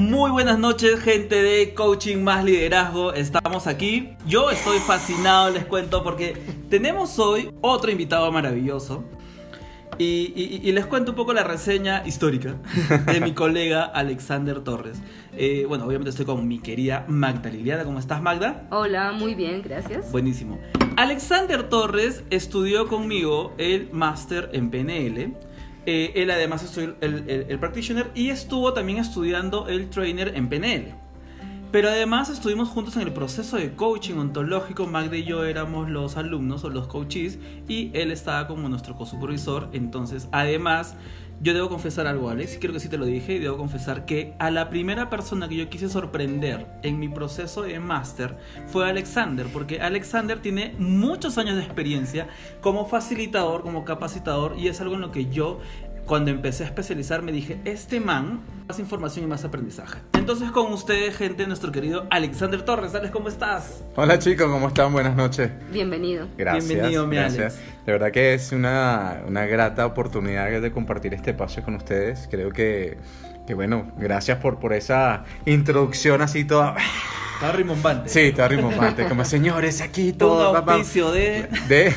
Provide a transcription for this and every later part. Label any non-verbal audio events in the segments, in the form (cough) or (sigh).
Muy buenas noches, gente de Coaching más Liderazgo. Estamos aquí. Yo estoy fascinado, les cuento, porque tenemos hoy otro invitado maravilloso. Y, les cuento un poco la reseña histórica de mi colega Alexander Torres. Eh, bueno, obviamente estoy con mi querida Magda Liliana. ¿Cómo estás, Magda? Hola, muy bien, gracias. Buenísimo. Alexander Torres estudió conmigo el máster en PNL. Eh, él además estudió el, el practitioner y estuvo también estudiando el trainer en PNL. Pero además estuvimos juntos en el proceso de coaching ontológico. Magda y yo éramos los alumnos o los coaches y él estaba como nuestro co-supervisor. Entonces, además, yo debo confesar algo, Alex. Creo que sí te lo dije y debo confesar que a la primera persona que yo quise sorprender en mi proceso de máster fue Alexander, porque Alexander tiene muchos años de experiencia como facilitador, como capacitador y es algo en lo que yo cuando empecé a especializar me dije, este man, más información y más aprendizaje. Entonces con ustedes, gente, nuestro querido Alexander Torres. Alex, ¿cómo estás? Hola chicos, ¿cómo están? Buenas noches. Bienvenido. Gracias. Bienvenido, mi gracias. De verdad que es una, una grata oportunidad de compartir este espacio con ustedes. Creo que, que bueno, gracias por, por esa introducción así toda... Está rimbombante. Sí, está rimbombante. Como señores, aquí todo. Un auspicio de. de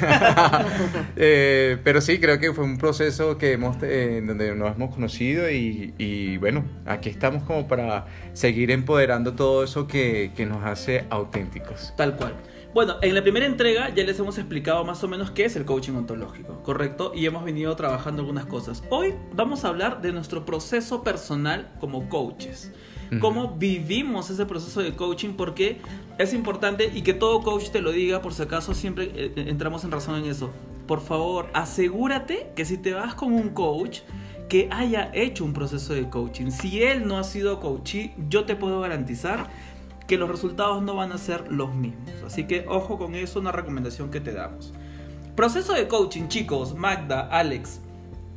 (laughs) eh, pero sí, creo que fue un proceso que hemos, eh, donde nos hemos conocido y, y, bueno, aquí estamos como para seguir empoderando todo eso que, que nos hace auténticos. Tal cual. Bueno, en la primera entrega ya les hemos explicado más o menos qué es el coaching ontológico, ¿correcto? Y hemos venido trabajando algunas cosas. Hoy vamos a hablar de nuestro proceso personal como coaches cómo vivimos ese proceso de coaching, porque es importante y que todo coach te lo diga, por si acaso siempre eh, eh, entramos en razón en eso. Por favor, asegúrate que si te vas con un coach, que haya hecho un proceso de coaching. Si él no ha sido coachee, yo te puedo garantizar que los resultados no van a ser los mismos. Así que ojo con eso, una recomendación que te damos. Proceso de coaching, chicos, Magda, Alex,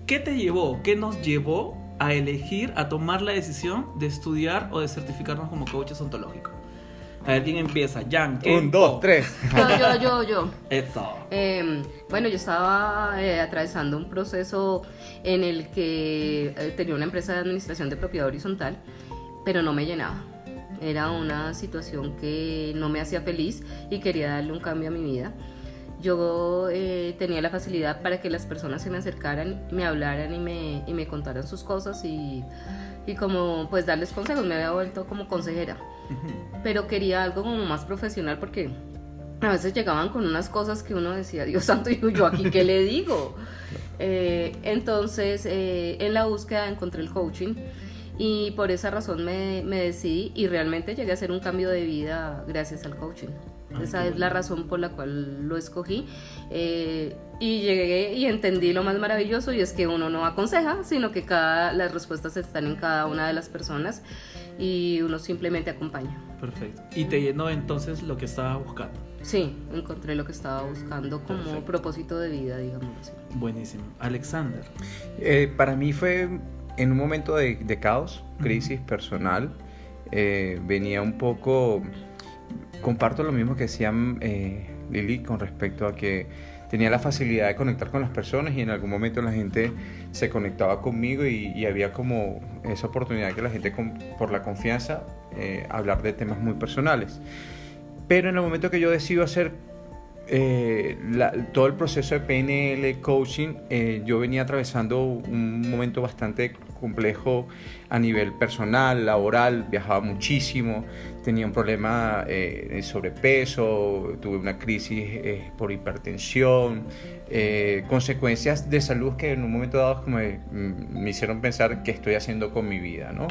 ¿qué te llevó? ¿Qué nos llevó a elegir, a tomar la decisión de estudiar o de certificarnos como coaches ontológicos? A ver quién empieza. Jan. Un, dos, tres. Yo, yo, yo, yo. Eso. Em, bueno, yo estaba eh, atravesando un proceso en el que eh, tenía una empresa de administración de propiedad horizontal, pero no me llenaba. Era una situación que no me hacía feliz y quería darle un cambio a mi vida. Yo eh, tenía la facilidad para que las personas se me acercaran, me hablaran y me, y me contaran sus cosas y, y, como pues darles consejos, me había vuelto como consejera, pero quería algo como más profesional porque a veces llegaban con unas cosas que uno decía, Dios santo, (laughs) y yo aquí qué le digo. (laughs) Eh, entonces, eh, en la búsqueda encontré el coaching y por esa razón me, me decidí y realmente llegué a hacer un cambio de vida gracias al coaching. Esa es la razón por la cual lo escogí. Eh, y llegué y entendí lo más maravilloso y es que uno no aconseja, sino que cada, las respuestas están en cada una de las personas y uno simplemente acompaña. Perfecto. ¿Y te llenó entonces lo que estaba buscando? Sí, encontré lo que estaba buscando como propósito de vida, digamos así. Buenísimo. Alexander. Eh, para mí fue en un momento de, caos, crisis personal. Eh, venía un poco comparto lo mismo que decía eh, Lili con respecto a que tenía la facilidad de conectar con las personas y en algún momento la gente se conectaba conmigo y, había como esa oportunidad que la gente por la confianza eh, hablar de temas muy personales. Pero en el momento que yo decido hacer eh, todo el proceso de PNL, coaching, eh, yo venía atravesando un momento bastante complejo a nivel personal, laboral, viajaba muchísimo, tenía un problema eh, de sobrepeso, tuve una crisis eh, por hipertensión, consecuencias de salud que en un momento dado me, me, hicieron pensar qué estoy haciendo con mi vida, ¿no?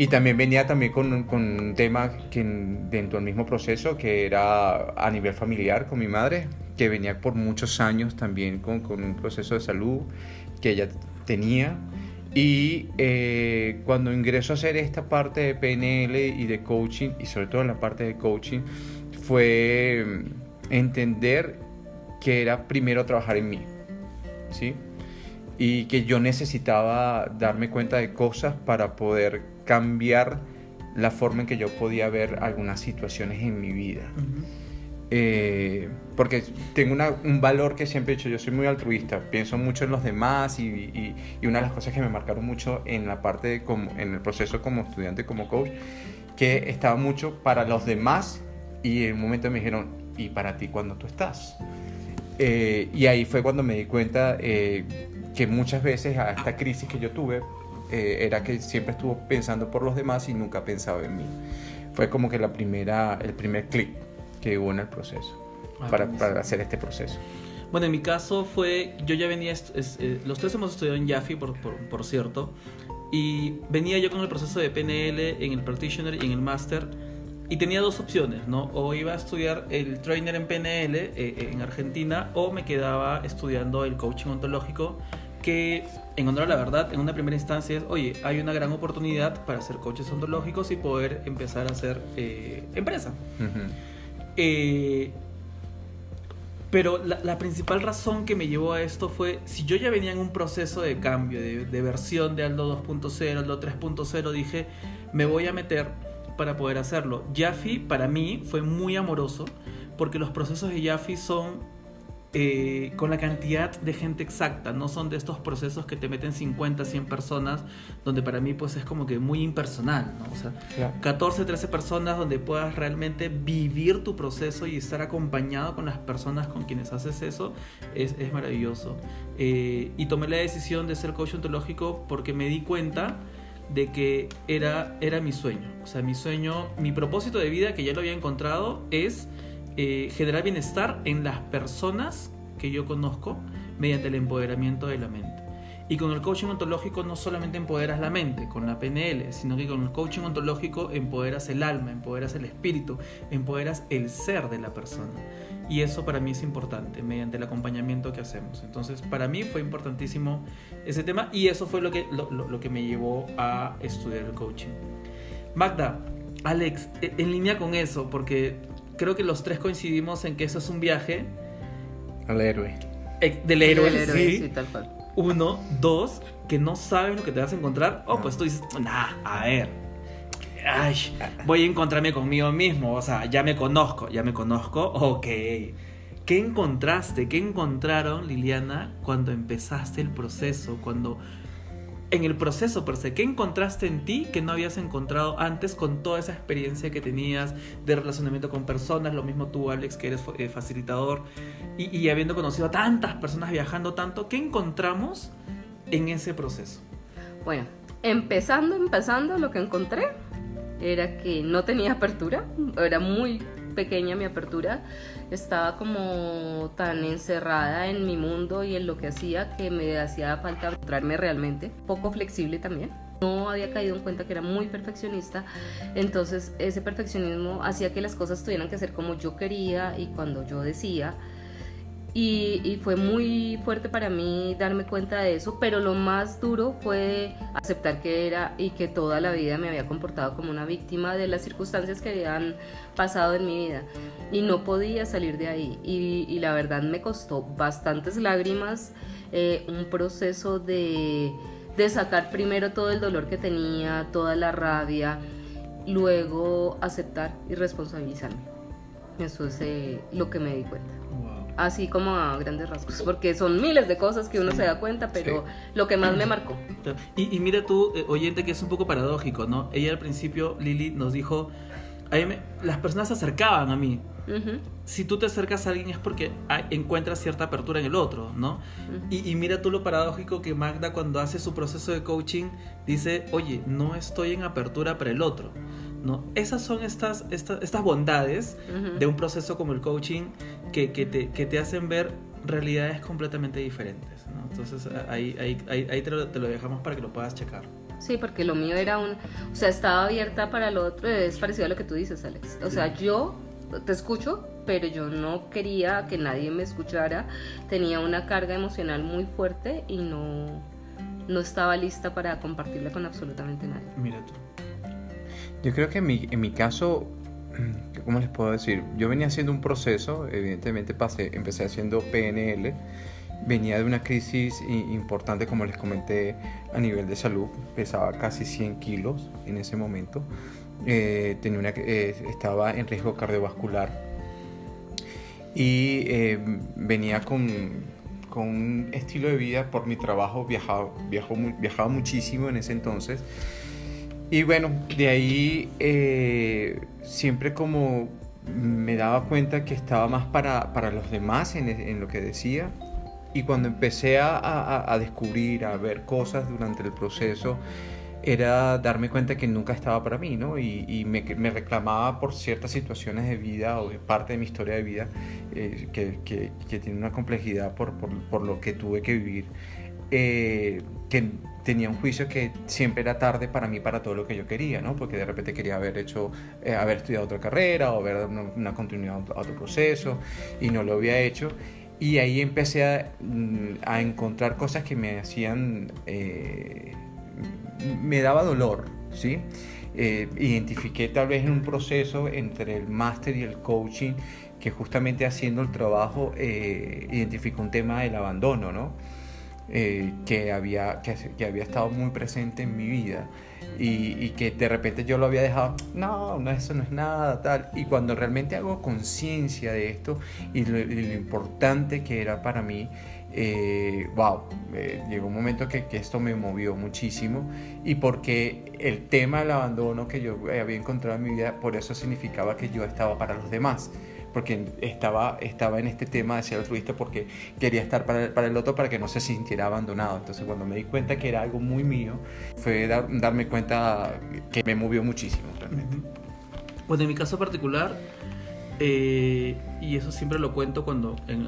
Y también venía también con, con, un tema que dentro del mismo proceso, que era a nivel familiar con mi madre, que venía por muchos años también con, con un proceso de salud que ella tenía. Y eh, cuando ingreso a hacer esta parte de PNL y de coaching, y sobre todo en la parte de coaching, fue entender que era primero trabajar en mí. ¿sí? Y que yo necesitaba darme cuenta de cosas para poder cambiar la forma en que yo podía ver algunas situaciones en mi vida. Eh, porque tengo una- un valor que siempre he dicho, yo soy muy altruista, pienso mucho en los demás y, y- y una de las cosas que me marcaron mucho en la parte, de como, en el proceso como estudiante, como coach, que estaba mucho para los demás y en un momento me dijeron, ¿y para ti cuando tú estás? Eh, y ahí fue cuando me di cuenta eh, que muchas veces a esta crisis que yo tuve eh, era que siempre estuvo pensando por los demás y nunca pensaba en mí. Fue como que la primera, el primer clic que hubo en el proceso Ah, para, para hacer este proceso. Bueno, en mi caso fue, yo ya venía, es- eh, los tres hemos estudiado en Yafi, por, por, por cierto, y venía yo con el proceso de PNL en el Practitioner y en el Master, y tenía dos opciones, ¿no? O iba a estudiar el trainer en PNL eh, eh, en Argentina, o me quedaba estudiando el coaching ontológico, que en honor a la verdad, en una primera instancia es, oye, hay una gran oportunidad para hacer coaches ontológicos y poder empezar a hacer eh, empresa. Ujú. Eh, pero la, principal razón que me llevó a esto fue, si yo ya venía en un proceso de cambio, de, de versión de Aldo 2.0, Aldo 3.0, dije, me voy a meter para poder hacerlo. Jaffe para mí fue muy amoroso, porque los procesos de Jaffe son eh, con la cantidad de gente exacta, no son de estos procesos que te meten 50, 100 personas, donde para mí pues es como que muy impersonal, ¿no? O sea, Claro. 14, 13 personas donde puedas realmente vivir tu proceso y estar acompañado con las personas con quienes haces eso es, es maravilloso. Eh, y tomé la decisión de ser coach ontológico porque me di cuenta de que era, era mi sueño. O sea, mi sueño, mi propósito de vida que ya lo había encontrado es eh, generar bienestar en las personas que yo conozco mediante el empoderamiento de la mente. Y con el coaching ontológico no solamente empoderas la mente con la PNL, sino que con el coaching ontológico empoderas el alma, empoderas el espíritu, empoderas el ser de la persona. Y eso para mí es importante mediante el acompañamiento que hacemos. Entonces, para mí fue importantísimo ese tema y eso fue lo que, lo, lo- lo que me llevó a estudiar el coaching. Magda, Alex, e- en línea con eso, porque creo que los tres coincidimos en que eso es un viaje Al héroe. ex- del héroe, héroe, sí. sí, tal cual. Uno, dos, que no sabes lo que te vas a encontrar. O pues tú dices, nah, a ver. Ay, voy a encontrarme conmigo mismo. O sea, ya me conozco, ya me conozco. Ok. ¿Qué encontraste? ¿Qué encontraron, Liliana, cuando empezaste el proceso? Cuando. En el proceso per se, ¿qué encontraste en ti que no habías encontrado antes con toda esa experiencia que tenías de relacionamiento con personas? Lo mismo tú, Alex, que eres eh, facilitador y, y habiendo conocido a tantas personas viajando tanto, ¿qué encontramos en ese proceso? Bueno, empezando, empezando, lo que encontré era que no tenía apertura, era muy pequeña mi apertura, estaba como tan encerrada en mi mundo y en lo que hacía que me hacía falta encontrarme realmente, poco flexible también. No había caído en cuenta que era muy perfeccionista, entonces ese perfeccionismo hacía que las cosas tuvieran que ser como yo quería y cuando yo decía. Y, fue muy fuerte para mí darme cuenta de eso, pero lo más duro fue aceptar que era y que toda la vida me había comportado como una víctima de las circunstancias que habían pasado en mi vida y no podía salir de ahí. Y, y la verdad me costó bastantes lágrimas, eh, un proceso de, de sacar primero todo el dolor que tenía, toda la rabia, luego aceptar y responsabilizarme. Eso es eh, lo que me di cuenta así como a grandes rasgos, porque son miles de cosas que uno se da cuenta, pero lo que más me marcó. Y, y mira tú, eh, oyente, que es un poco paradójico, ¿no? Ella al principio, Lili, nos dijo, a mí me- las personas se acercaban a mí. Si tú te acercas a alguien es porque hay- encuentras cierta apertura en el otro, ¿no? Y, y mira tú lo paradójico que Magda cuando hace su proceso de coaching dice, oye, no estoy en apertura para el otro. ¿No? Esas son estas, estas, estas bondades de un proceso como el coaching que, que, te, que te hacen ver realidades completamente diferentes. ¿no? Entonces ahí, ahí, ahí, ahí te, lo, te lo dejamos para que lo puedas checar. Sí, porque lo mío era un, o sea, estaba abierta para lo otro, es parecido a lo que tú dices, Alex. O sea, yo te escucho, pero yo no quería que nadie me escuchara, tenía una carga emocional muy fuerte y no, no estaba lista para compartirla con absolutamente nadie. Mira tú. Yo creo que en mi, en mi caso, (clears throat) ¿cómo les puedo decir? Yo venía haciendo un proceso, evidentemente pasé, empecé haciendo PNL, venía de una crisis importante, como les comenté, a nivel de salud, pesaba casi 100 kilos en ese momento, Eh, tenía una, eh, estaba en riesgo cardiovascular y eh, venía con, con, un estilo de vida por mi trabajo, viajaba, viajó, viajaba muchísimo en ese entonces. Y bueno, de ahí eh, siempre como me daba cuenta que estaba más para, para los demás en, en, lo que decía. Y cuando empecé a, a, a descubrir, a ver cosas durante el proceso, era darme cuenta que nunca estaba para mí, ¿no? Y, y me, me, reclamaba por ciertas situaciones de vida o de parte de mi historia de vida eh, que, que, que, tiene una complejidad por, por, por, lo que tuve que vivir, eh, que tenía un juicio que siempre era tarde para mí para todo lo que yo quería, ¿no? Porque de repente quería haber hecho, eh, haber estudiado otra carrera o haber una, una continuidad a otro proceso y no lo había hecho. Y ahí empecé a, mm, a encontrar cosas que me hacían eh, me daba dolor, ¿sí? Eh, identifiqué tal vez en un proceso entre el máster y el coaching que justamente haciendo el trabajo eh, identificó un tema del abandono, ¿no? Eh, que, había, que, había estado muy presente en mi vida y, que de repente yo lo había dejado, no, eso no es nada, tal. Y cuando realmente hago conciencia de esto y lo, y lo importante que era para mí, eh, wow, eh, llegó un momento que, que, esto me movió muchísimo y porque el tema del abandono que yo había encontrado en mi vida, por eso significaba que yo estaba para los demás, porque estaba, estaba en este tema de ser altruista porque quería estar para el, para el otro para que no se sintiera abandonado. Entonces cuando me di cuenta que era algo muy mío, fue dar, darme cuenta que me movió muchísimo realmente. Bueno, en mi caso particular, eh, y eso siempre lo cuento cuando en,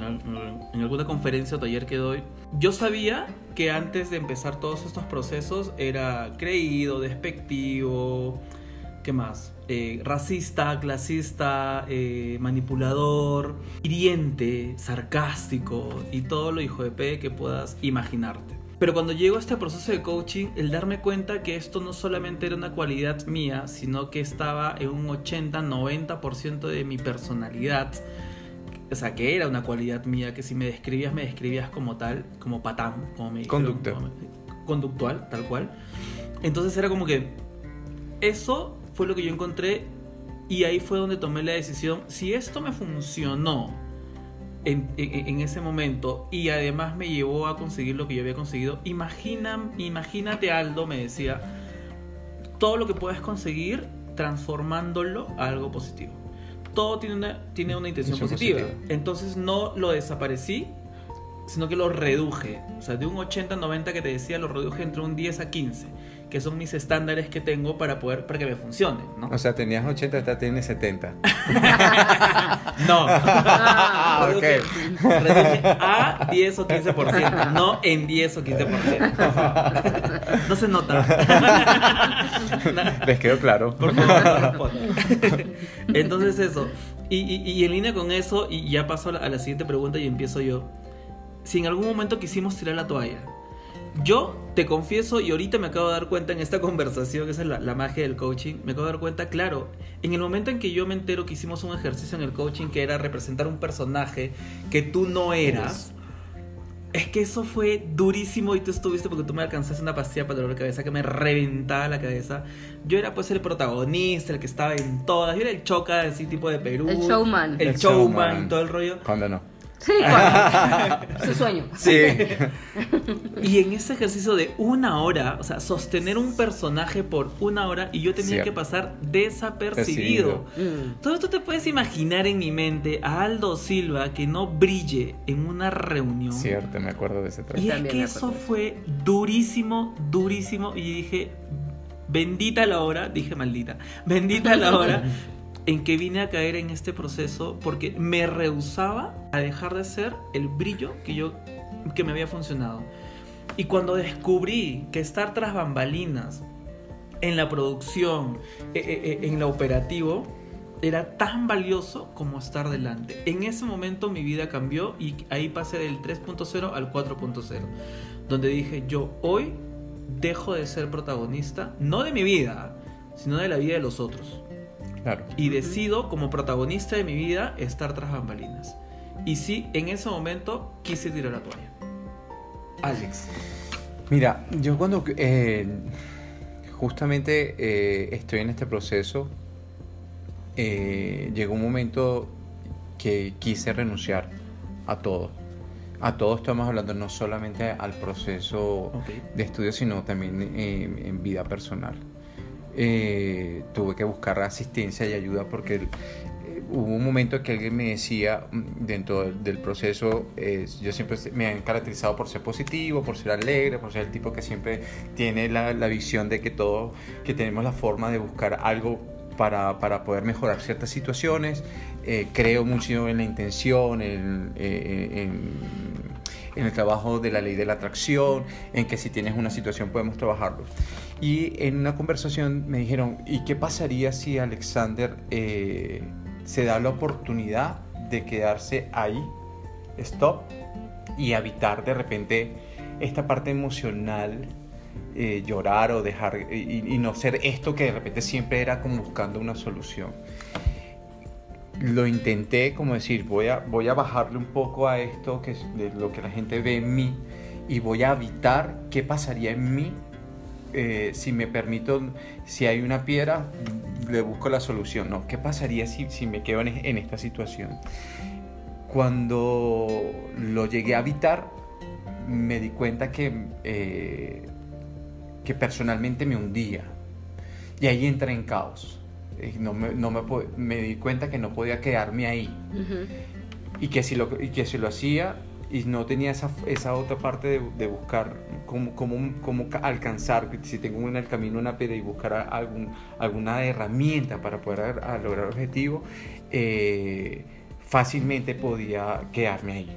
en, alguna conferencia o taller que doy. Yo sabía que antes de empezar todos estos procesos era creído, despectivo, ¿qué más? Eh, racista, clasista, eh, manipulador, hiriente, sarcástico y todo lo hijo de P que puedas imaginarte. Pero cuando llego a este proceso de coaching, el darme cuenta que esto no solamente era una cualidad mía, sino que estaba en un 80-90% de mi personalidad. O sea, que era una cualidad mía, que si me describías, me describías como tal, como patán, como me Conducta. como conductual, tal cual. Entonces era como que eso fue lo que yo encontré y ahí fue donde tomé la decisión, si esto me funcionó en, en, en, ese momento y además me llevó a conseguir lo que yo había conseguido. Imagina, imagínate, Aldo, me decía, todo lo que puedes conseguir transformándolo a algo positivo. Todo tiene una, tiene una intención positiva. positiva. Entonces no lo desaparecí, sino que lo reduje. O sea, de un 80-90 que te decía, lo reduje entre un 10 a 15 que son mis estándares que tengo para poder para que me funcione, ¿no? O sea, tenías 80, ahora tienes 70. (laughs) no. Ah, ok. Reduje a 10 o 15%, no en 10 o 15%. No se nota. Les quedó claro. Por favor, Entonces eso. Y, y, y, en línea con eso, y ya paso a la, a la siguiente pregunta y empiezo yo. Si en algún momento quisimos tirar la toalla, yo te confieso y ahorita me acabo de dar cuenta en esta (laughs) conversación, esa es la, la, magia del coaching, me acabo de dar cuenta, claro, en el momento en que yo me entero que hicimos un ejercicio en el coaching que era representar un personaje que tú no eras, es que eso fue durísimo y tú estuviste porque tú me alcanzaste una pastilla para dolor de cabeza que me reventaba la cabeza. Yo era pues el protagonista, el que estaba en todas, yo era el choca así tipo de Perú. El showman. El, el showman, showman, todo el rollo. Cuando no. Sí, (laughs) bueno, su sueño. Sí. y en ese ejercicio de una hora, o sea, sostener un personaje por una hora y yo tenía Cierto. que pasar desapercibido. Mm. Todo esto te puedes imaginar en mi mente a Aldo Silva que no brille en una reunión. Cierto, me acuerdo de ese trabajo. Y es que eso fue durísimo, durísimo. Y dije, bendita la hora, dije maldita, bendita la hora (laughs) en que vine a caer en este proceso porque me rehusaba a dejar de ser el brillo que yo que me había funcionado. Y cuando descubrí que estar tras bambalinas en la producción, en lo operativo, era tan valioso como estar delante. En ese momento mi vida cambió y ahí pasé del 3.0 al 4.0, donde dije, yo hoy dejo de ser protagonista, no de mi vida, sino de la vida de los otros. Claro. Y decido como protagonista de mi vida estar tras bambalinas. Y sí, en ese momento quise tirar la toalla. Alex. Mira, yo cuando eh, justamente eh, estoy en este proceso, eh, llegó un momento que quise renunciar a todo. A todo estamos hablando no solamente al proceso de estudio, sino también eh, en vida personal. Eh, tuve que buscar asistencia y ayuda porque el- eh, hubo un momento que alguien me decía mm, dentro del, del proceso, eh, yo siempre me han caracterizado por ser positivo, por ser alegre, por ser el tipo que siempre tiene la, la visión de que todo, que tenemos la forma de buscar algo para, para poder mejorar ciertas situaciones. Eh, creo mucho en la intención, en, eh, en- en el trabajo de la ley de la atracción, en que si tienes una situación podemos trabajarlo. Y en una conversación me dijeron, ¿y qué pasaría si Alexander eh, se da la oportunidad de quedarse ahí, stop, y habitar de repente esta parte emocional, eh, llorar o dejar, y, no ser esto que de repente siempre era como buscando una solución? lo intenté como decir, voy a, voy a bajarle un poco a esto que es lo que la gente ve en mí y voy a evitar qué pasaría en mí eh, si me permito, si hay una piedra, le busco la solución, ¿no? ¿Qué pasaría si, si me quedo en, en esta situación? Cuando lo llegué a evitar, me di cuenta que, eh, que personalmente me hundía y ahí entré en caos. Eh, No me, no me, me di cuenta que no podía quedarme ahí y que si lo, y que si lo hacía y no tenía esa, esa otra parte de, de buscar cómo, cómo, cómo ca- alcanzar, si tengo en el camino una piedra y buscar algún, alguna herramienta para poder a- a lograr el objetivo, eh, fácilmente podía quedarme ahí.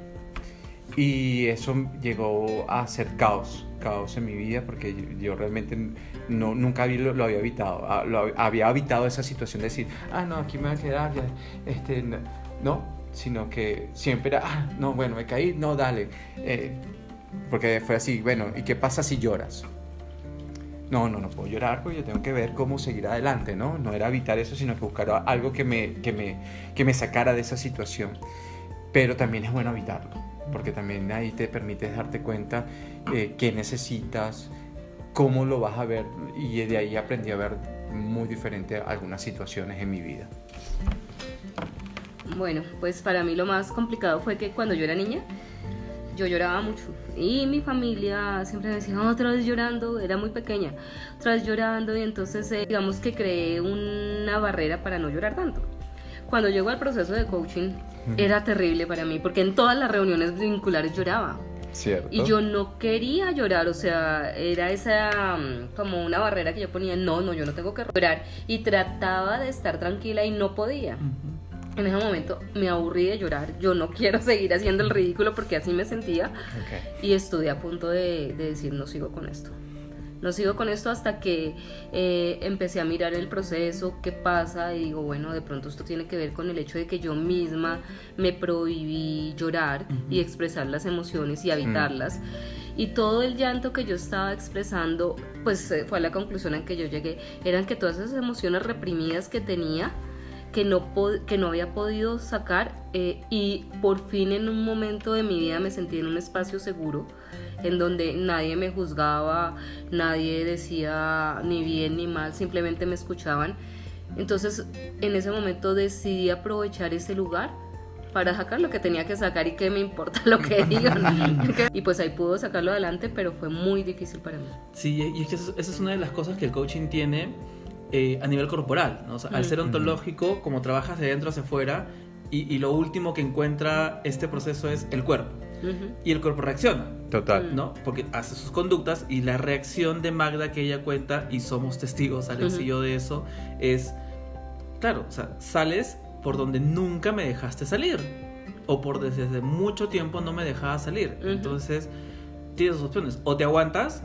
Y eso llegó a ser caos, caos en mi vida, porque yo, realmente no, nunca había, lo, lo había evitado. Ah, lo hab- había evitado esa situación de decir, ah, no, aquí me voy a quedar, ya, este, no, no, sino que siempre era, ah, no, bueno, me caí, no, dale. Eh, porque fue así, bueno, ¿y qué pasa si lloras? No, no, no puedo llorar porque yo tengo que ver cómo seguir adelante, ¿no? No era evitar eso, sino que buscar algo que me, que me, que me sacara de esa situación. Pero también es bueno evitarlo, porque también ahí te permite darte cuenta eh, qué necesitas, cómo lo vas a ver, y de ahí aprendí a ver muy diferente algunas situaciones en mi vida. Bueno, pues para mí lo más complicado fue que cuando yo era niña, yo lloraba mucho. Y mi familia siempre me decía, otra vez llorando, era muy pequeña, otra vez llorando. Y entonces, eh, digamos que creé una barrera para no llorar tanto. Cuando llegó al proceso de coaching, era terrible para mí, porque en todas las reuniones vinculares lloraba. ¿Cierto? Y yo no quería llorar, o sea, era esa mm, como una barrera que yo ponía, no, no, yo no tengo que llorar. Y trataba de estar tranquila y no podía. En ese momento me aburrí de llorar, yo no (laughs) quiero seguir haciendo el ridículo porque así me sentía. Y estuve a punto de, de decir no sigo con esto. No sigo con esto hasta que eh, empecé a mirar el proceso, qué pasa y digo, bueno, de pronto esto tiene que ver con el hecho de que yo misma me prohibí llorar y expresar las emociones y evitarlas. Y todo el llanto que yo estaba expresando, pues fue a la conclusión en que yo llegué, eran que todas esas emociones reprimidas que tenía, que no, pod- que no había podido sacar eh, y por fin en un momento de mi vida me sentí en un espacio seguro en donde nadie me juzgaba, nadie decía ni bien ni mal, simplemente me escuchaban. Entonces en ese momento decidí aprovechar ese lugar para sacar lo que tenía que sacar y que me importa lo que (laughs) digan. y pues ahí pudo sacarlo adelante, pero fue muy difícil para mí. Sí, y es que esa esa es una de las cosas que el coaching tiene eh, a nivel corporal. ¿no? O sea, al Mm. ser ontológico, como trabajas de dentro hacia afuera, y, y lo último que encuentra este proceso es el cuerpo. Y el cuerpo reacciona, Total. ¿no? Porque hace sus conductas y la reacción de Magda que ella cuenta, y somos testigos, Alex y Ujú. yo, de eso, es, claro, o sea, sales por donde nunca me dejaste salir. O por desde hace mucho tiempo no me dejabas salir. Entonces, tienes dos opciones. O te aguantas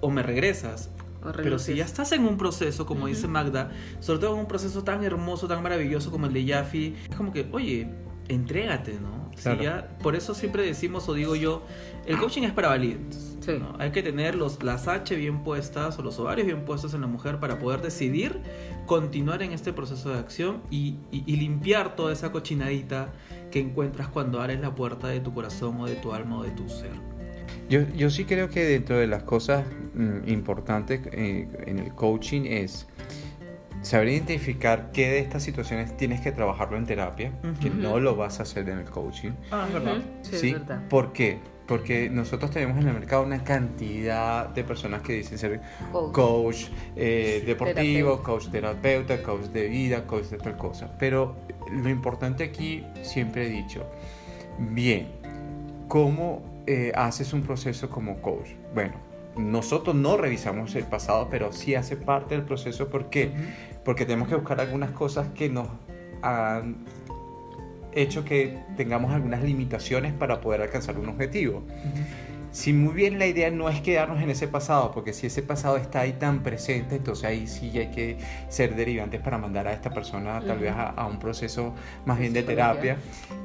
o me regresas. Pero si ya estás en un proceso, como dice Magda, sobre todo en un proceso tan hermoso, tan maravilloso como el de Jaffe, es como que, oye, entrégate, ¿no? Si ya- por eso siempre decimos, o digo yo, el coaching es para valientes. Sí. ¿no? Hay que tener los, las H bien puestas o los ovarios bien puestos en la mujer para poder decidir continuar en este proceso de acción y, y- y limpiar toda esa cochinadita que encuentras cuando abres la puerta de tu corazón o de tu alma o de tu ser. Yo, yo sí creo que dentro de las cosas mm, importantes eh, en el coaching es saber identificar qué de estas situaciones tienes que trabajarlo en terapia, que no lo vas a hacer en el coaching. Ah, es verdad. Sí, ¿sí? es verdad. ¿Por qué? Porque nosotros tenemos en el mercado una cantidad de personas que dicen ser Coach. coach eh, deportivo, Terapeuta. coach terapeuta, coach de vida, coach de tal cosa. Pero lo importante aquí, siempre he dicho, bien, ¿cómo eh, haces un proceso como coach? Bueno, nosotros no revisamos el pasado, pero sí hace parte del proceso. ¿Por qué? Porque tenemos que buscar algunas cosas que nos han hecho que tengamos algunas limitaciones para poder alcanzar un objetivo. Si muy bien la idea no es quedarnos en ese pasado, porque si ese pasado está ahí tan presente, entonces ahí sí hay que ser derivantes para mandar a esta persona tal vez a, a un proceso más De bien de terapia,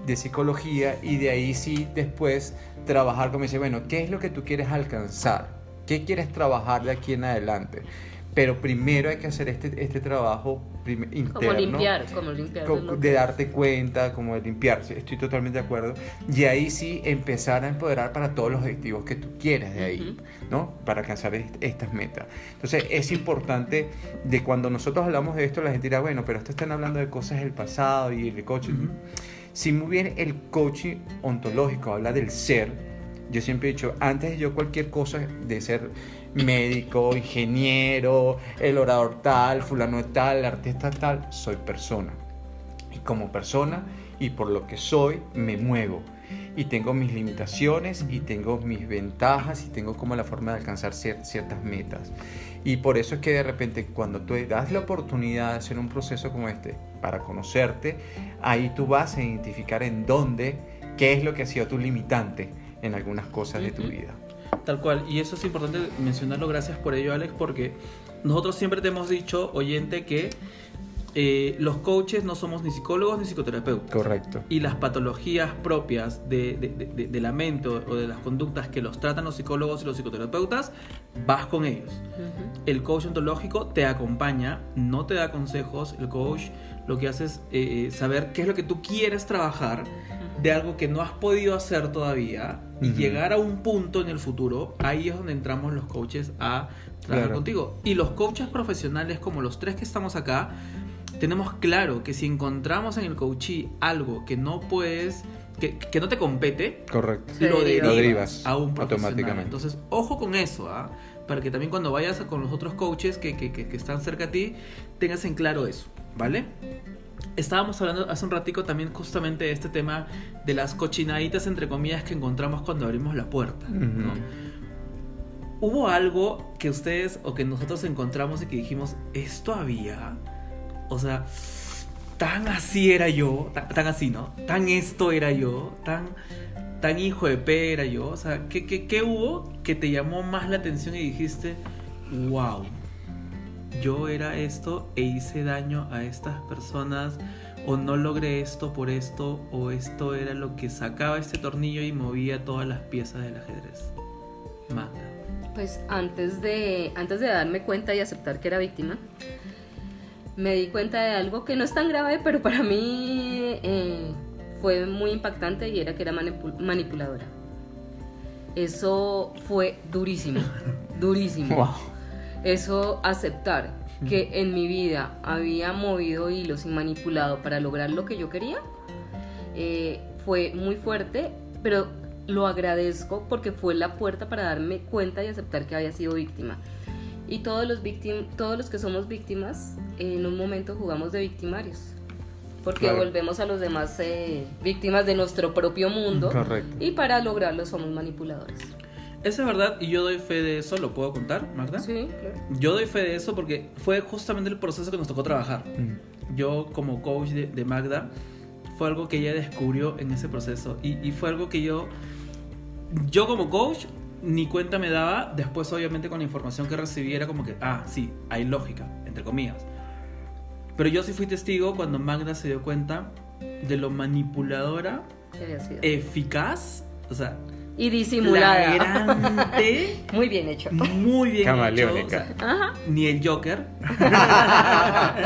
de psicología, y de ahí sí después trabajar como dice, bueno, ¿qué es lo que tú quieres alcanzar? ¿Qué quieres trabajar de aquí en adelante? Pero primero hay que hacer este, este trabajo interno Como limpiar, como limpiar. de de darte cuenta, como de limpiarse, estoy totalmente de acuerdo. Y ahí sí empezar a empoderar para todos los objetivos que tú quieras de ahí, ¿no? Para alcanzar est- estas metas. Entonces es importante de cuando nosotros hablamos de esto, la gente dirá, bueno, pero esto están hablando de cosas del pasado y el coaching. Ujú. Si muy bien el coaching ontológico habla del ser, yo siempre he dicho, antes de yo cualquier cosa de ser médico, ingeniero, el orador tal, fulano de tal, el artista tal, soy persona. Y como persona y por lo que soy, me muevo. Y tengo mis limitaciones y tengo mis ventajas y tengo como la forma de alcanzar cier- ciertas metas. Y por eso es que de repente cuando tú das la oportunidad de hacer un proceso como este para conocerte, ahí tú vas a identificar en dónde, qué es lo que ha sido tu limitante en algunas cosas de tu vida. Tal cual, y eso es importante mencionarlo, gracias por ello Alex, porque nosotros siempre te hemos dicho, oyente, que eh, los coaches no somos ni psicólogos ni psicoterapeutas. Correcto. Y las patologías propias de, de- de- de- de la mente o o de las conductas que los tratan los psicólogos y los psicoterapeutas, vas con ellos. El coach ontológico te acompaña, no te da consejos. El coach lo que hace es eh, eh, saber qué es lo que tú quieres trabajar de algo que no has podido hacer todavía y llegar a un punto en el futuro. Ahí es donde entramos los coaches a trabajar Claro. contigo. Y los coaches profesionales, como los tres que estamos acá, tenemos claro que si encontramos en el coachee algo que no puedes, que, que no te compete, Correcto. Sí. lo Lo derivas, a un profesional. automáticamente. Entonces, ojo con eso, ¿ah? para que también cuando vayas a- con los otros coaches que, que- que- que están cerca a ti, tengas en claro eso, ¿vale? Estábamos hablando hace un ratico también justamente de este tema de las cochinaditas entre comillas que encontramos cuando abrimos la puerta, ¿no? Ujú. ¿Hubo algo que ustedes o que nosotros encontramos y que dijimos, esto había? O sea, tan así era yo, tan, tan así, ¿no? Tan esto era yo, tan, tan hijo de P era yo. O sea, ¿qué, qué, qué hubo que te llamó más la atención y dijiste, wow, yo era esto e hice daño a estas personas? O no logré esto por esto, o esto era lo que sacaba este tornillo y movía todas las piezas del ajedrez. Magda. Pues antes de, antes de darme cuenta y aceptar que era víctima, me di cuenta de algo que no es tan grave, pero para mí eh, fue muy impactante y era que era manipu- manipuladora. Eso fue durísimo, durísimo. Wow. Eso aceptar que en mi vida había movido hilos y manipulado para lograr lo que yo quería eh, fue muy fuerte, pero lo agradezco porque fue la puerta para darme cuenta y aceptar que había sido víctima. Y todos los, todos los que somos víctimas, en un momento jugamos de victimarios. Porque Claro. volvemos a los demás eh, víctimas de nuestro propio mundo. Correcto. Y para lograrlo somos manipuladores. Eso es verdad y yo doy fe de eso, ¿lo puedo contar, Magda? Sí, claro. Yo doy fe de eso porque fue justamente el proceso que nos tocó trabajar. Mm. Yo como coach de, de Magda, fue algo que ella descubrió en ese proceso y, y fue algo que yo, yo como coach, ni cuenta me daba, después obviamente con la información que recibí era como que, ah, sí, hay lógica, entre comillas. Pero yo sí fui testigo cuando Magda se dio cuenta de lo manipuladora, que había sido. eficaz, o sea, y disimulada. flagrante, (laughs) Muy bien hecho. muy bien hecho. Camaleónica. o sea, Ajá. ni el Joker. (laughs)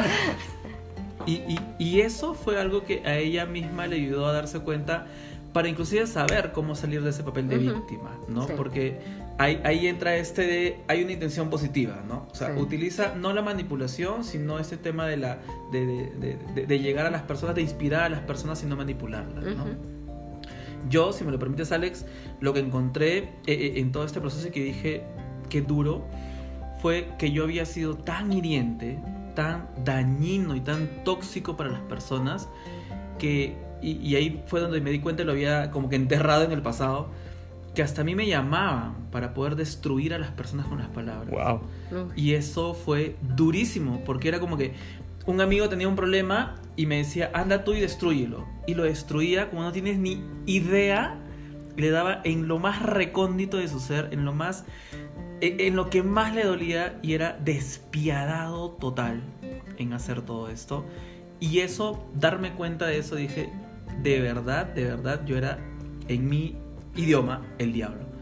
y, y- y eso fue algo que a ella misma le ayudó a darse cuenta para inclusive saber cómo salir de ese papel de Ujú. víctima, ¿no? Sí. Porque ahí, ahí entra este de, hay una intención positiva, ¿no? O sea, Sí. utiliza no la manipulación, sino este tema de, la, de, de- de- de- de llegar a las personas, de inspirar a las personas y no manipularlas, ¿no? Yo, si me lo permites, Alex, lo que encontré eh, eh, en todo este proceso y que dije que duro fue que yo había sido tan hiriente, tan dañino y tan tóxico para las personas que, y, y ahí fue donde me di cuenta, lo había como que enterrado en el pasado, que hasta a mí me llamaban para poder destruir a las personas con las palabras. Wow. Y eso fue durísimo, porque era como que un amigo tenía un problema y me decía, anda tú y destruyelo. Y lo destruía como no tienes ni idea, le daba en lo más recóndito de su ser, en lo más, en, en lo que más le dolía y era despiadado total en hacer todo esto. Y eso, darme cuenta de eso, dije, de verdad, de verdad, yo era en mi idioma el diablo.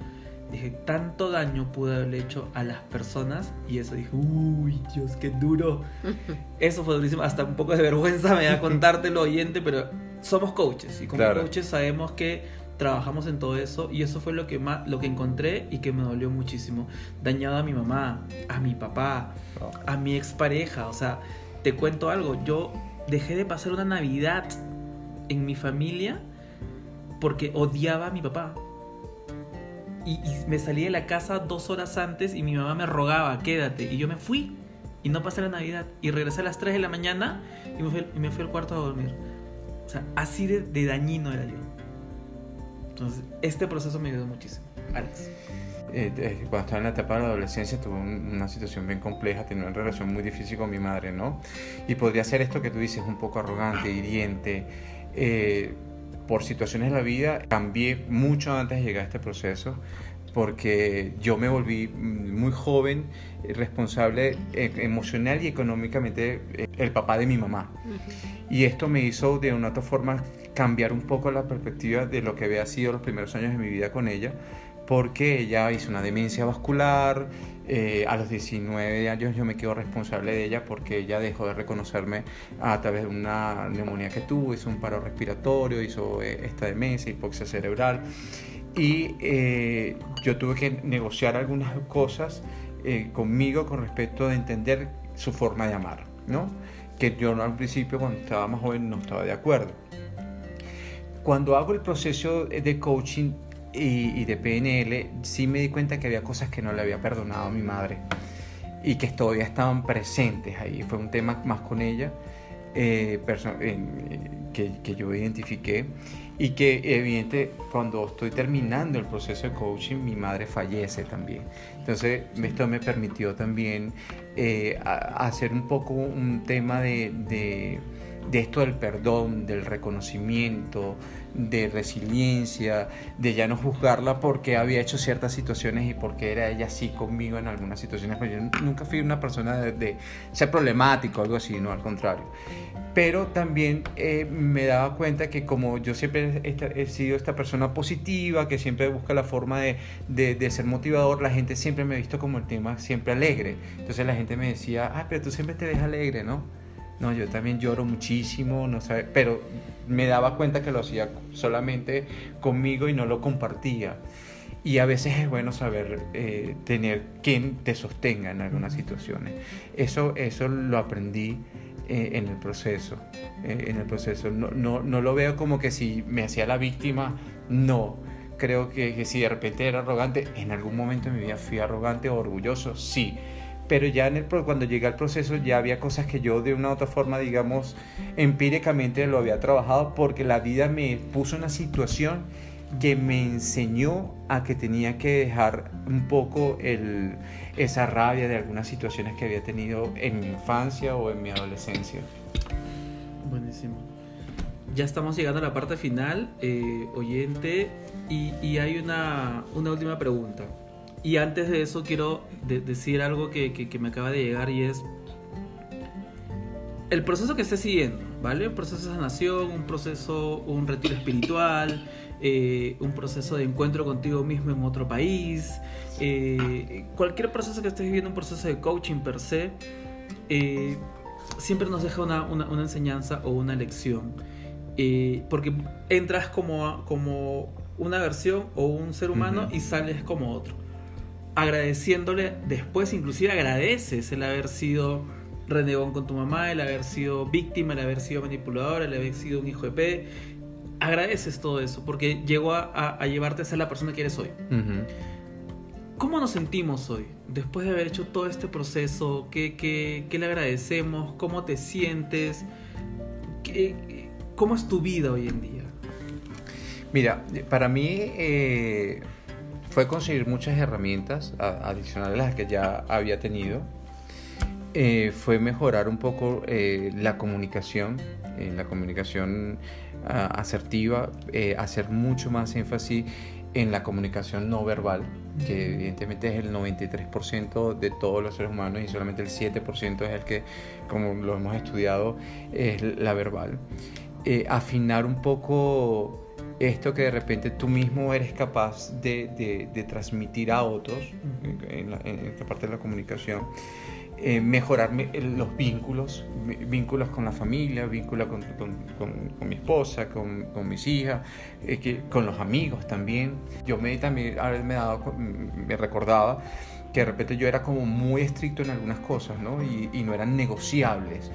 Dije, tanto daño pude haberle hecho a las personas y eso dije, uy, Dios, qué duro. (laughs) Eso fue durísimo, hasta un poco de vergüenza me da (laughs) contártelo, oyente, pero somos coaches y como Claro. coaches sabemos que trabajamos en todo eso y eso fue lo que más lo que encontré y que me dolió muchísimo. Dañado a mi mamá, a mi papá, a mi expareja, o sea, te cuento algo, yo dejé de pasar una Navidad en mi familia porque odiaba a mi papá. Y, y me salí de la casa dos horas antes y mi mamá me rogaba, quédate. Y yo me fui y no pasé la Navidad. Y regresé a las 3 de la mañana y me fui, y me fui al cuarto a dormir. O sea, así de, de dañino era yo. Entonces, este proceso me ayudó muchísimo. Alex. Eh, cuando estaba en la etapa de la adolescencia tuve un- una situación bien compleja, tenía una relación muy difícil con mi madre, ¿no? Y podría ser esto que tú dices, un poco arrogante, hiriente. eh, por situaciones de la vida cambié mucho antes de llegar a este proceso porque yo me volví mm, muy joven, eh, responsable eh, emocional y económicamente eh, el papá de mi mamá. Y esto me hizo de una otra forma cambiar un poco la perspectiva de lo que había sido los primeros años de mi vida con ella, porque ella hizo una demencia vascular, eh, a los 19 años yo me quedo responsable de ella porque ella dejó de reconocerme a través de una neumonía que tuvo, hizo un paro respiratorio, hizo eh, esta demencia, hipoxia cerebral. Y eh, yo tuve que negociar algunas cosas conmigo con respecto a entender su forma de amar, ¿no? Que yo al principio cuando estaba más joven no estaba de acuerdo. Cuando hago el proceso de coaching y, y de PNL, sí me di cuenta que había cosas que no le había perdonado a mi madre y que todavía estaban presentes ahí. Fue un tema más con ella eh, eh, que, que yo identifiqué y que evidente cuando estoy terminando el proceso de coaching mi madre fallece también. Entonces esto me permitió también eh, a- hacer un poco un tema de, de, de esto del perdón, del reconocimiento, de resiliencia, de ya no juzgarla porque había hecho ciertas situaciones y porque era ella así conmigo en algunas situaciones. Pero yo nunca fui una persona de, ser problemático o algo así, no, al contrario. Pero también eh, me daba cuenta que como yo siempre he, sido esta persona positiva, que siempre busca la forma de, de- de ser motivador, la gente siempre me ha visto como el tema siempre alegre. Entonces la gente me decía, ah, pero tú siempre te ves alegre, ¿no? No, yo también lloro muchísimo, no sabe, pero me daba cuenta que lo hacía solamente conmigo y no lo compartía. Y a veces es bueno saber eh, tener quien te sostenga en algunas situaciones. Eso, eso lo aprendí eh, en el proceso. eh, en el proceso. No, no, no lo veo como que si me hacía la víctima, no. Creo que, que si de repente era arrogante, en algún momento de mi vida fui arrogante o orgulloso, sí pero ya en el, cuando llegué al proceso ya había cosas que yo de una u otra forma, digamos, empíricamente lo había trabajado porque la vida me puso una situación que me enseñó a que tenía que dejar un poco el, esa rabia de algunas situaciones que había tenido en mi infancia o en mi adolescencia. Buenísimo. Ya estamos llegando a la parte final, eh, oyente, y, y hay una, una última pregunta. Y antes de eso quiero de- decir algo que, que- que me acaba de llegar y es el proceso que estés siguiendo, ¿vale? Un proceso de sanación, un proceso, un retiro espiritual, eh, un proceso de encuentro contigo mismo en otro país, eh, cualquier proceso que estés viviendo, un proceso de coaching per se, eh, siempre nos deja una, una- una enseñanza o una lección. Eh, porque entras como, como una versión o un ser humano Ujú. y sales como otro. Agradeciéndole, después inclusive agradeces el haber sido renegón con tu mamá, el haber sido víctima, el haber sido manipulador, el haber sido un hijo de P. Agradeces todo eso porque llegó a, a- a llevarte a ser la persona que eres hoy. ¿Cómo nos sentimos hoy? Después de haber hecho todo este proceso, ¿qué, qué- qué le agradecemos? ¿Cómo te sientes? ¿Qué- ¿Cómo es tu vida hoy en día? Mira, para mí eh, fue conseguir muchas herramientas adicionales a las que ya había tenido. Eh, fue mejorar un poco eh, la comunicación, eh, la comunicación ah, asertiva, eh, hacer mucho más énfasis en la comunicación no verbal, que evidentemente es el 93% de todos los seres humanos y solamente el 7% es el que, como lo hemos estudiado, es la verbal. Eh, afinar un poco esto que de repente tú mismo eres capaz de, de- de transmitir a otros en, la- en esta parte de la comunicación. Eh, mejorar los vínculos, vínculos con la familia, vínculos con, con- con- con mi esposa, con, con mis hijas, eh, que- con los amigos también. Yo me también a veces me, daba cu- me recordaba que de repente yo era como muy estricto en algunas cosas, ¿no? Y, y no eran negociables.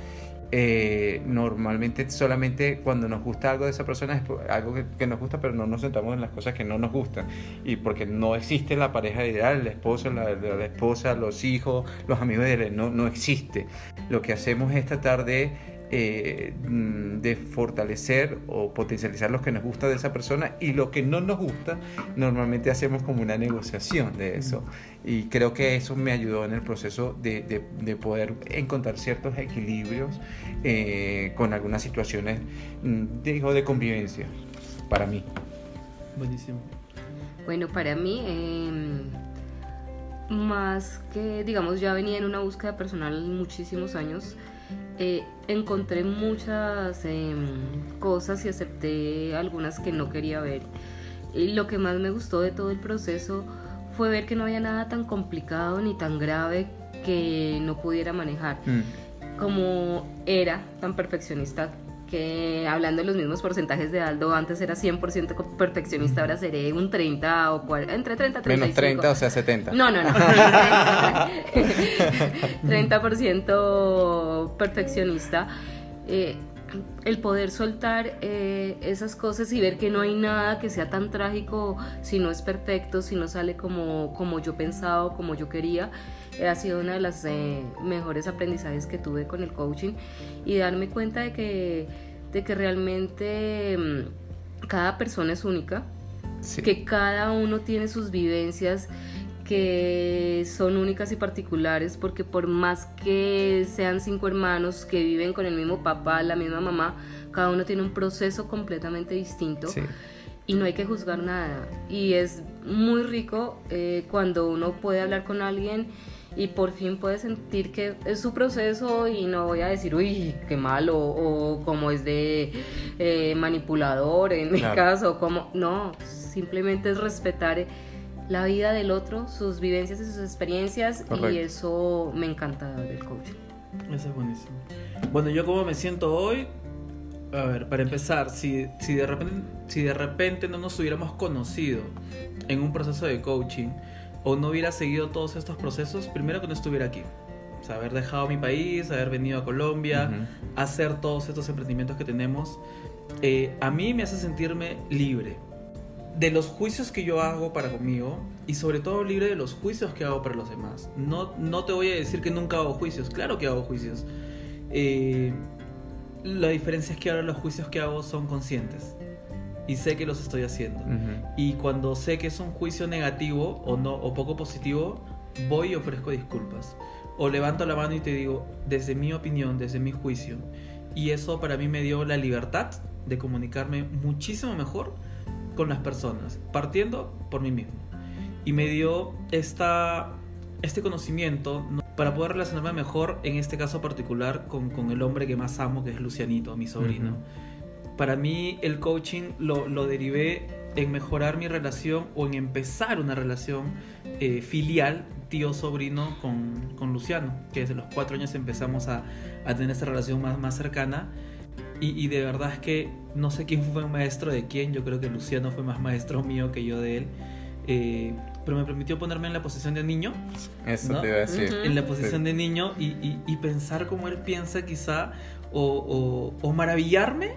Eh, normalmente solamente cuando nos gusta algo de esa persona es algo que, nos gusta, pero no nos centramos en las cosas que no nos gustan. Y porque no existe la pareja ideal, el esposo, la, la- la esposa, los hijos, los amigos de él, no, no existe. Lo que hacemos es tratar de, eh, mm, de fortalecer o potencializar lo que nos gusta de esa persona y lo que no nos gusta, normalmente hacemos como una negociación de eso. Y creo que eso me ayudó en el proceso de, de- de poder encontrar ciertos equilibrios eh, con algunas situaciones, mm, digo, de convivencia, para mí. Buenísimo. Bueno, para mí, eh, más que, digamos, ya venía en una búsqueda personal muchísimos años, eh, encontré muchas eh, cosas y acepté algunas que no quería ver. Y lo que más me gustó de todo el proceso fue ver que no había nada tan complicado ni tan grave que no pudiera manejar Mm. como era tan perfeccionista que hablando de los mismos porcentajes de Aldo, antes era 100% co- perfeccionista, ahora seré un 30 o 40, entre 30 y 35. Menos 30, o sea, 70. No, no, no. (laughs) 30% perfeccionista. Eh, el poder soltar eh, esas cosas y ver que no hay nada que sea tan trágico si no es perfecto, si no sale como, como yo pensaba como yo quería, ha sido una de las eh, mejores aprendizajes que tuve con el coaching y darme cuenta de que, de que realmente mm, cada persona es única, Sí. que cada uno tiene sus vivencias que son únicas y particulares porque por más que sean cinco hermanos que viven con el mismo papá, la misma mamá, cada uno tiene un proceso completamente distinto Sí. y no hay que juzgar nada. Y es muy rico eh, cuando uno puede hablar con alguien y por fin puede sentir que es su proceso y no voy a decir, uy, qué malo, o como es de eh, manipulador en mi Claro. caso, como, no, simplemente es respetar la vida del otro, sus vivencias y sus experiencias Correcto. y eso me encanta del coaching. Eso es buenísimo. Bueno, yo como me siento hoy, a ver, para empezar, si, si, de repente, si de repente no nos hubiéramos conocido en un proceso de coaching o no hubiera seguido todos estos procesos, primero que no estuviera aquí. O sea, haber dejado mi país, haber venido a Colombia, hacer todos estos emprendimientos que tenemos, eh, a mí me hace sentirme libre de los juicios que yo hago para conmigo y sobre todo libre de los juicios que hago para los demás. No, no te voy a decir que nunca hago juicios, claro que hago juicios. Eh, la diferencia es que ahora los juicios que hago son conscientes y sé que los estoy haciendo. Ujú. Y cuando sé que es un juicio negativo o no o poco positivo, voy y ofrezco disculpas. O levanto la mano y te digo, desde mi opinión, desde mi juicio. Y eso para mí me dio la libertad de comunicarme muchísimo mejor con las personas, partiendo por mí mismo. Y me dio esta, este conocimiento ¿no? para poder relacionarme mejor, en este caso particular, con, con el hombre que más amo, que es Lucianito, mi sobrino. Ujú. Para mí el coaching lo, lo derivé en mejorar mi relación o en empezar una relación eh, filial tío-sobrino con, con Luciano, que desde los cuatro años empezamos a, a tener esa relación más, más cercana. y, y de verdad es que no sé quién fue maestro de quién, yo creo que Luciano fue más maestro mío que yo de él. Eh, pero me permitió ponerme en la posición de niño, Eso ¿no? te iba a decir. En la posición de niño y, y- y pensar como él piensa quizá, o, o- o maravillarme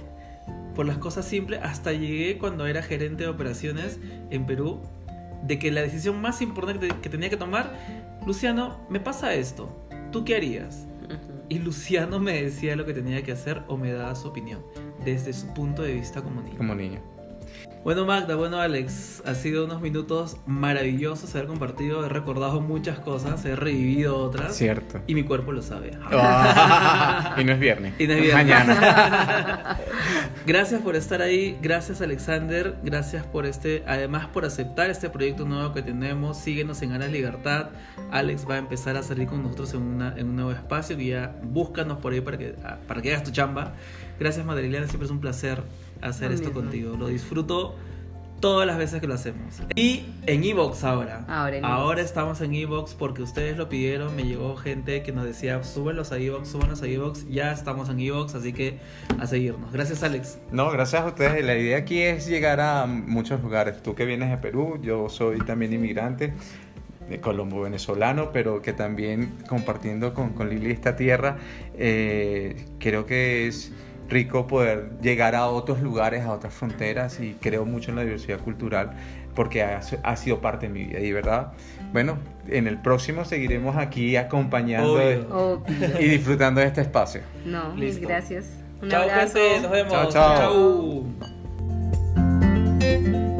por las cosas simples, hasta llegué cuando era gerente de operaciones en Perú, de que la decisión más importante que tenía que tomar, Luciano, me pasa esto, ¿tú qué harías? Y Luciano me decía lo que tenía que hacer o me daba su opinión, desde su punto de vista como niño. Como niño. Bueno Magda, bueno Alex, ha sido unos minutos maravillosos haber compartido, he recordado muchas cosas, he revivido otras Cierto. y mi cuerpo lo sabe. Ah, (laughs) y no es viernes. Y no es viernes. Mañana. (laughs) Gracias por estar ahí, gracias Alexander, gracias por este, además por aceptar este proyecto nuevo que tenemos. Síguenos en Ganas Libertad. Alex va a empezar a salir con nosotros en, una- en un nuevo espacio y ya búscanos por ahí para que, para que hagas tu chamba. Gracias Madrilena, siempre es un placer hacer Lo esto contigo. Lo disfruto todas las veces que lo hacemos. Y en Evox ahora. Ahora en ahora estamos en Evox porque ustedes lo pidieron. Me llegó gente que nos decía, súbenlos a Evox, súbenlos a Evox. Ya estamos en Evox, así que a seguirnos. Gracias Alex. No, gracias a ustedes. La idea aquí es llegar a muchos lugares. Tú que vienes de Perú, yo soy también inmigrante, de colombo venezolano, pero que también compartiendo con, con Lili esta tierra, eh, creo que es rico poder llegar a otros lugares, a otras fronteras y creo mucho en la diversidad cultural porque ha, ha sido parte de mi vida y verdad, bueno, en el próximo seguiremos aquí acompañando Obvio. Obvio. y disfrutando de este espacio. No, mil Listo. gracias. Un Chao abrazo. gente, nos vemos. Chao, chao. chao.